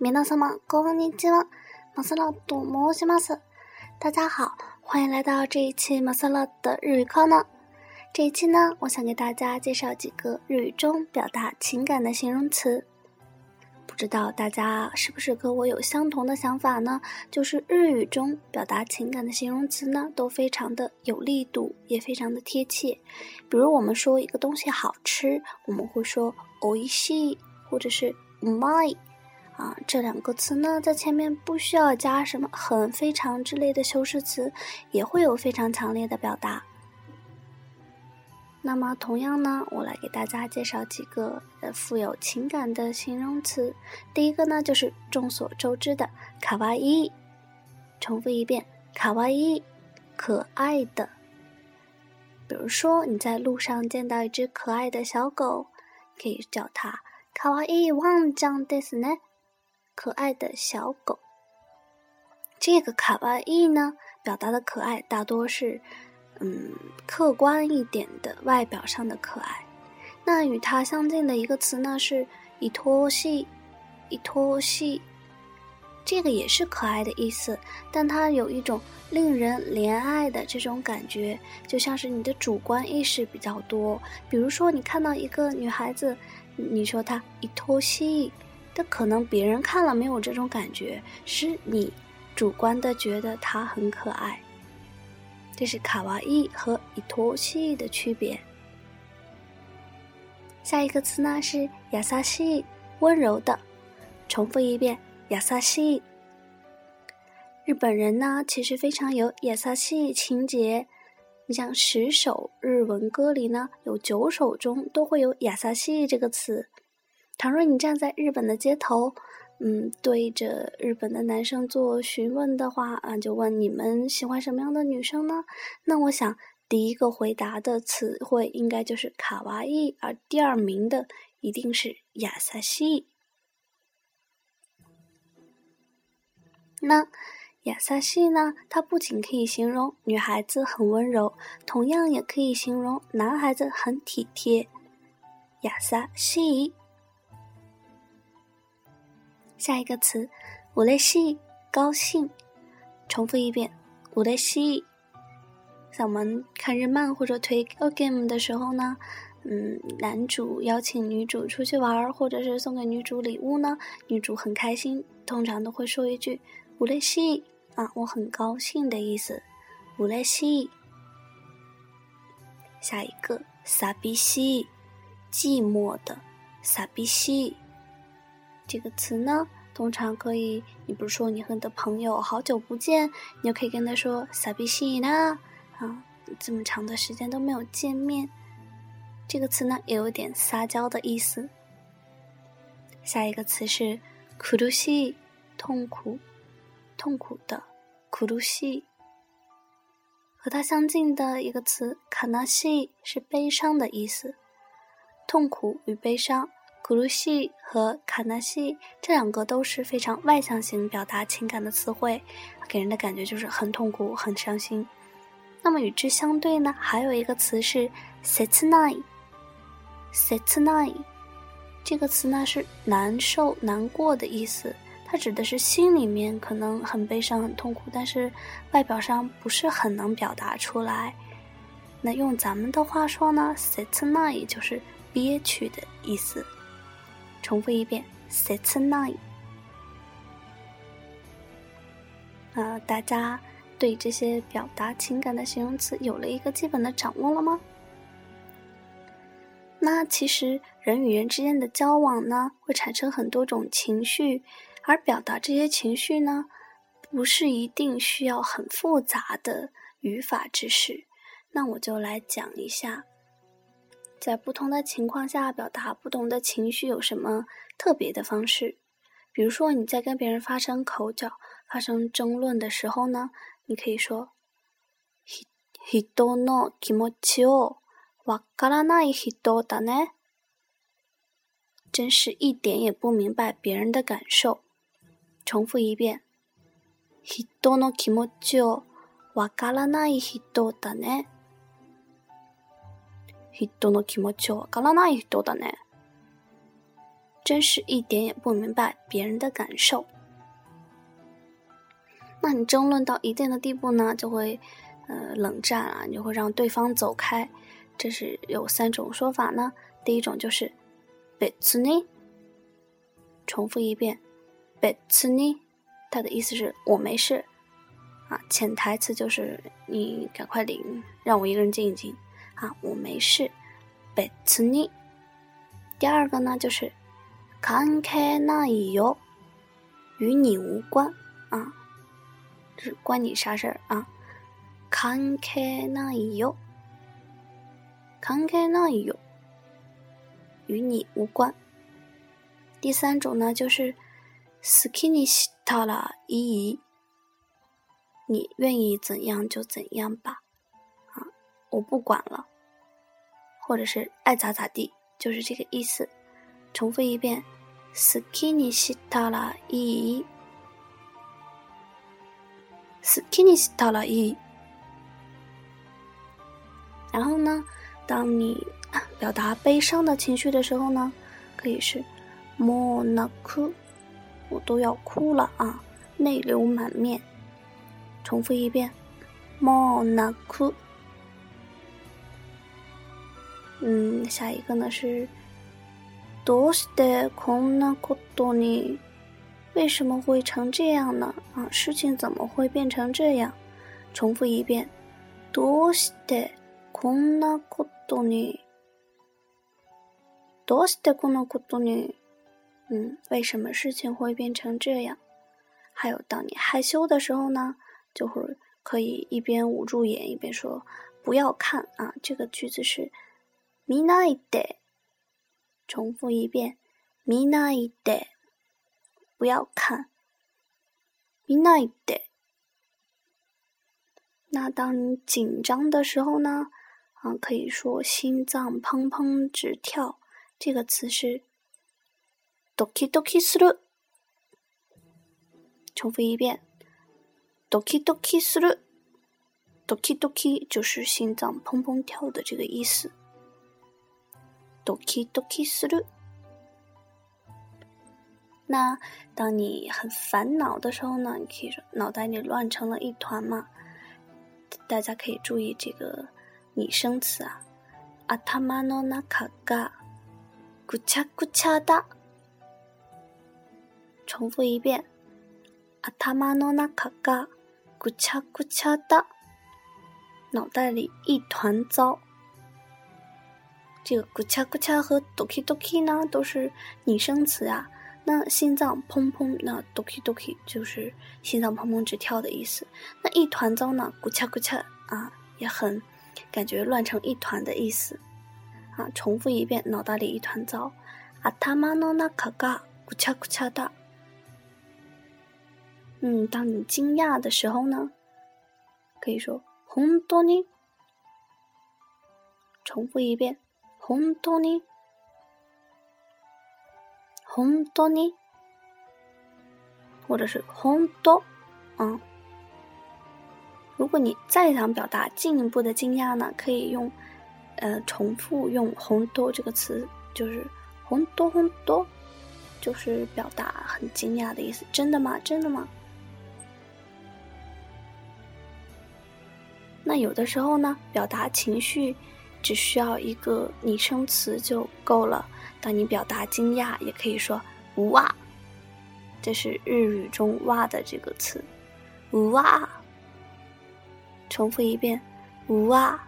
皆様こんにちは、マサラと申します。大家好，欢迎来到这一期马萨拉的日语课呢。这一期呢，我想给大家介绍几个日语中表达情感的形容词。 不知道大家是不是和我有相同的想法呢？就是日语中表达情感的形容词呢，都非常的有力度，也非常的贴切。比如我们说一个东西好吃，我们会说“おいしい”或者是“うまい”。啊，这两个词呢，在前面不需要加什么很、非常之类的修饰词，也会有非常强烈的表达。 那么，同样呢，我来给大家介绍几个呃富有情感的形容词。第一个呢，就是众所周知的“卡哇伊”。重复一遍，“卡哇伊”，可爱的。比如说，你在路上见到一只可爱的小狗，可以叫它“卡哇伊旺酱です s 可爱的小狗，这个卡哇伊呢，表达的可爱大多是，嗯，客观一点的外表上的可爱。那与它相近的一个词呢是“伊托西”，伊托西，这个也是可爱的意思，但它有一种令人怜爱的这种感觉，就像是你的主观意识比较多。比如说，你看到一个女孩子，你说她伊托西。但可能别人看了没有这种感觉，是你主观的觉得她很可爱。这是卡哇伊和伊托西的区别。下一个词呢是亚萨西，温柔的。重复一遍，亚萨西。日本人呢其实非常有亚萨西情节，你像十首日文歌里呢有九首中都会有亚萨西这个词。倘若你站在日本的街头，嗯，对着日本的男生做询问的话，啊，就问你们喜欢什么样的女生呢？那我想第一个回答的词汇应该就是卡哇伊，而第二名的一定是亚萨西。那亚萨西呢？它不仅可以形容女孩子很温柔，同样也可以形容男孩子很体贴。亚萨西。下一个词，我雷西，高兴。重复一遍，我雷西。在我们看日漫或者推 game 的时候呢，嗯，男主邀请女主出去玩，或者是送给女主礼物呢，女主很开心，通常都会说一句“我雷西”，啊，我很高兴的意思。我雷西。下一个，傻逼西，寂寞的，傻逼西。这个词呢，通常可以，你比如说你和你的朋友好久不见，你就可以跟他说“撒比西呢”，啊，这么长的时间都没有见面，这个词呢也有点撒娇的意思。下一个词是“苦鲁西”，痛苦，痛苦的“苦鲁西”。和它相近的一个词“卡纳西”是悲伤的意思，痛苦与悲伤。古鲁西和卡纳西这两个都是非常外向型表达情感的词汇，给人的感觉就是很痛苦、很伤心。那么与之相对呢，还有一个词是 “setnai”。setnai 这个词呢是难受、难过的意思，它指的是心里面可能很悲伤、很痛苦，但是外表上不是很能表达出来。那用咱们的话说呢，“setnai” 就是憋屈的意思。重复一遍，sets nine。啊，大家对这些表达情感的形容词有了一个基本的掌握了吗？那其实人与人之间的交往呢，会产生很多种情绪，而表达这些情绪呢，不是一定需要很复杂的语法知识。那我就来讲一下。在不同的情况下表达不同的情绪有什么特别的方式？比如说你在跟别人发生口角、发生争论的时候呢，你可以说“人の気持ちをわからない人だね”，真是一点也不明白别人的感受。重复一遍“人の気持ちを わからない人だね。 人の気持ちをわからない人だね。真是一点也不明白别人的感受。那你争论到一定的地步呢，就会呃冷战啊，你就会让对方走开。这是有三种说法呢。第一种就是别つに，重复一遍别つに，它的意思是我没事啊。潜台词就是你赶快领，让我一个人静一静 啊，我没事。别つに。第二个呢就是関係ないよ，与你无关啊。是关你啥事儿啊？関係ないよ，関係ないよ，与你无关。第三种呢，就是好きにしたらいい，你愿意怎样就怎样吧，啊， 我不管了，或者是爱咋咋地，就是这个意思。重复一遍，好きにしたらいい。好きにしたらいい。然后呢，当你表达悲伤的情绪的时候呢，可以是もう泣く，我都要哭了啊，泪流满面。重复一遍，もう泣く。 嗯，下一个呢是どうしてこんなことに。为什么会成这样呢？啊，事情怎么会变成这样？重复一遍，どうしてこんなことに？どうしてこんなことに？嗯，为什么事情会变成这样？还有，当你害羞的时候呢，就会可以一边捂住眼一边说“不要看”啊。这个句子是 見ないで。重复一遍，見ないで。不要看，見ないで。那当你紧张的时候呢？啊，可以说心脏砰砰直跳。这个词是ドキドキする。重复一遍，ドキドキする。ドキドキ就是心脏砰砰跳的这个意思。 ドキドキする。那当你很烦恼的时候呢，你可以说脑袋里乱成了一团嘛。大家可以注意这个拟声词啊，阿塔玛诺那卡嘎，咕恰咕恰哒。重复一遍，阿塔玛诺那卡嘎，咕恰咕恰哒。脑袋里一团糟。 这个咕恰咕恰和 doki doki 呢，都是拟声词啊。那心脏砰砰，那 doki doki 就是心脏砰砰直跳的意思。那一团糟呢，咕恰咕恰啊，也很感觉乱成一团的意思啊。重复一遍，脑袋里一团糟。阿塔玛诺那卡嘎，咕恰咕恰哒。嗯，当你惊讶的时候呢，可以说红多尼。重复一遍，红多尼。红多呢，或者是红多，嗯。如果你再想表达进一步的惊讶呢，可以用，呃，重复用红多这个词，就是红多红多，就是表达很惊讶的意思。真的吗？真的吗？那有的时候呢，表达情绪只需要一个拟声词就够了。当你表达惊讶，也可以说“哇”，这是日语中“哇”的这个词，“哇”。重复一遍，“哇”。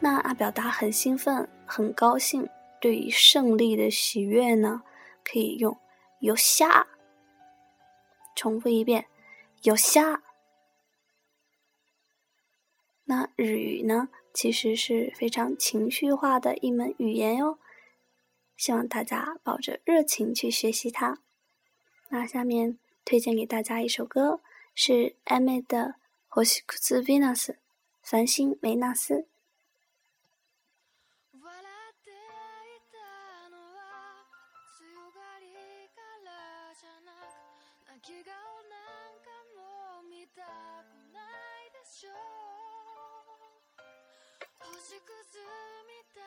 那啊，表达很兴奋、很高兴，对于胜利的喜悦呢，可以用“有虾”。重复一遍，“有虾”。那日语呢？其实是非常情绪化的一门语言哟，希望大家抱着热情去学习它。那下面推荐给大家一首歌，是艾美的《星屑 Venus》繁星维纳斯。縮図みたい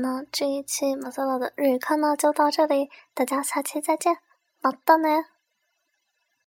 那这一期马赛拉的日语课呢就到这里，大家下期再见，马到呢。